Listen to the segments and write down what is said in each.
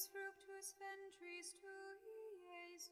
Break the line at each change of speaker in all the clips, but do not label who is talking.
benedictus fructus ventris tui, Iesus.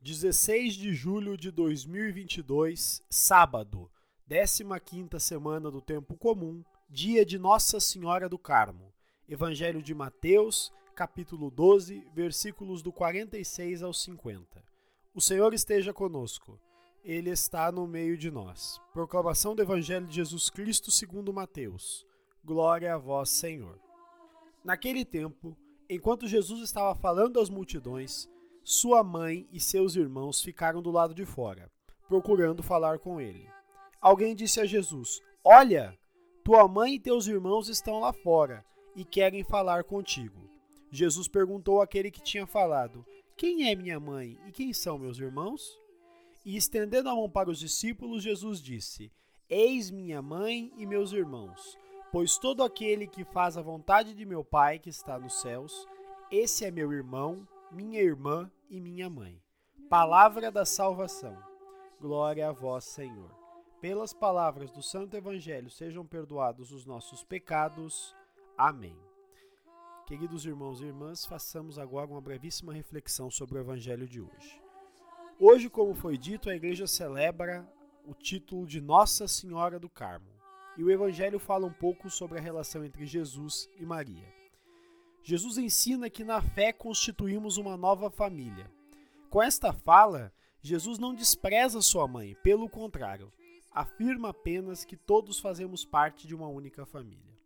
16 de julho de 2022, sábado, 15ª semana do tempo comum, dia de Nossa Senhora do Carmo. Evangelho de Mateus, capítulo 12, versículos do 46 ao 50. O Senhor esteja conosco. Ele está no meio de nós. Proclamação do Evangelho de Jesus Cristo segundo Mateus. Glória a vós, Senhor. Naquele tempo, enquanto Jesus estava falando às multidões, sua mãe e seus irmãos ficaram do lado de fora, procurando falar com ele. Alguém disse a Jesus: Olha, tua mãe e teus irmãos estão lá fora e querem falar contigo. Jesus perguntou àquele que tinha falado: Quem é minha mãe e quem são meus irmãos? E estendendo a mão para os discípulos, Jesus disse: Eis minha mãe e meus irmãos, pois todo aquele que faz a vontade de meu Pai que está nos céus, esse é meu irmão, minha irmã e minha mãe. Palavra da salvação. Glória a vós, Senhor. Pelas palavras do Santo Evangelho sejam perdoados os nossos pecados. Amém. Queridos irmãos e irmãs, façamos agora uma brevíssima reflexão sobre o Evangelho de hoje. Hoje, como foi dito, a igreja celebra o título de Nossa Senhora do Carmo. E o Evangelho fala um pouco sobre a relação entre Jesus e Maria. Jesus ensina que na fé constituímos uma nova família. Com esta fala, Jesus não despreza sua mãe, pelo contrário, afirma apenas que todos fazemos parte de uma única família.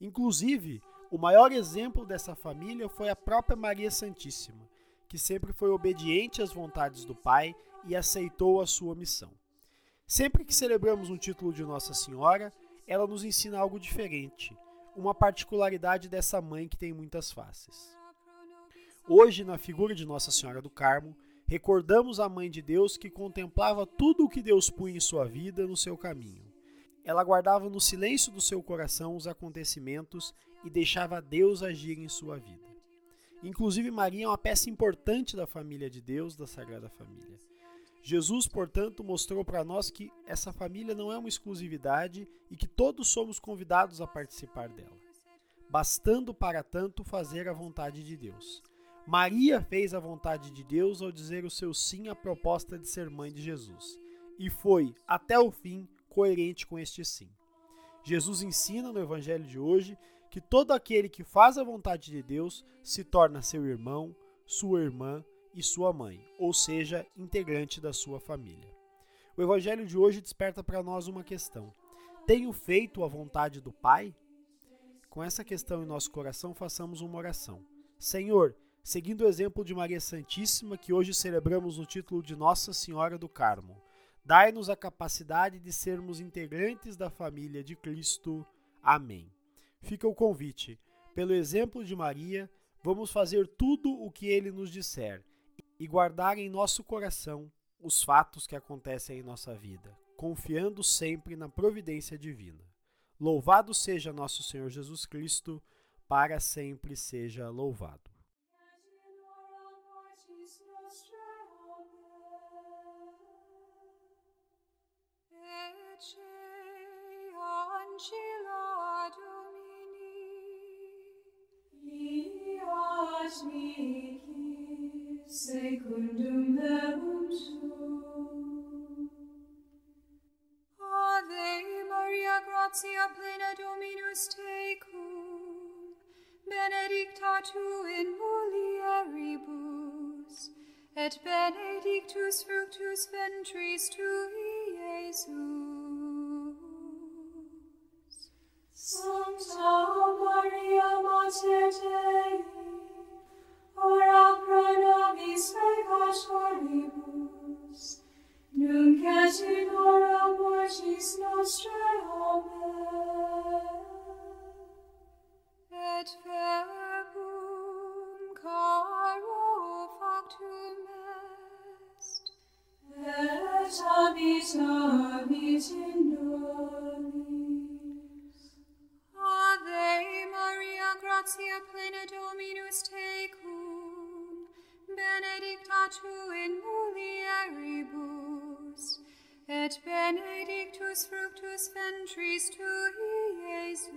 Inclusive, o maior exemplo dessa família foi a própria Maria Santíssima, que sempre foi obediente às vontades do Pai e aceitou a sua missão. Sempre que celebramos um título de Nossa Senhora, ela nos ensina algo diferente uma particularidade dessa mãe que tem muitas faces. Hoje, na figura de Nossa Senhora do Carmo, recordamos a Mãe de Deus que contemplava tudo o que Deus punha em sua vida no seu caminho. Ela guardava no silêncio do seu coração os acontecimentos e deixava Deus agir em sua vida. Inclusive, Maria é uma peça importante da família de Deus, da Sagrada Família. Jesus, portanto, mostrou para nós que essa família não é uma exclusividade e que todos somos convidados a participar dela, bastando para tanto fazer a vontade de Deus. Maria fez a vontade de Deus ao dizer o seu sim à proposta de ser mãe de Jesus, e foi, até o fim, coerente com este sim. Jesus ensina no Evangelho de hoje que todo aquele que faz a vontade de Deus se torna seu irmão, sua irmã e sua mãe, ou seja, integrante da sua família. O evangelho de hoje desperta para nós uma questão: tenho feito a vontade do Pai? Com essa questão em nosso coração, façamos uma oração. Senhor, seguindo o exemplo de Maria Santíssima, que hoje celebramos no título de Nossa Senhora do Carmo, dai-nos a capacidade de sermos integrantes da família de Cristo. Amém. Fica o convite. Pelo exemplo de Maria, vamos fazer tudo o que ele nos disser e guardar em nosso coração os fatos que acontecem em nossa vida, confiando sempre na providência divina. Louvado seja nosso Senhor Jesus Cristo, para sempre seja louvado.
Secundum verbum tuum. Ave Maria, gratia plena Dominus tecum, benedicta tu in mulieribus, et benedictus fructus ventris tui, Iesus. Sancta Maria, Mater Dei, Catinora mortis nostrae Amen. Et verbum caro factum est, et. Ave Maria, gratia plena tecum, benedicta tu in mulieribus, et benedictus fructus ventris tui, Iesus.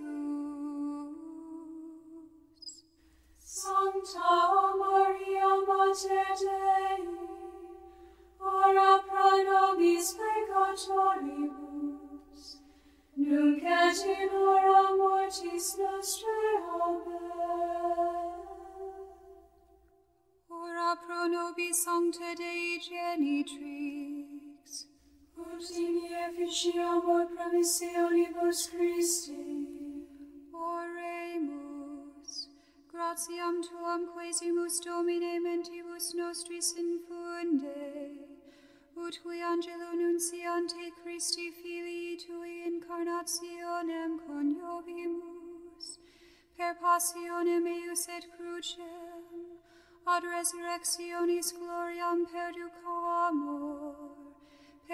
Sancta Maria Mater Dei, ora pro nobis peccatoribus, nunc et in hora mortis nostrae. Amen. Ora pro nobis Sancta Dei Genitrix, promissionibus Christi. Oremus, gratiam tuam quesimus Domine mentibus nostris infunde, ut qui angelo nunciante Christi filii tui incarnationem coniovimus, per passionem eius et crucem, ad resurrectionis gloriam perducamur,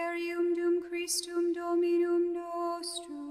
per ium dum Christum Dominum nostrum.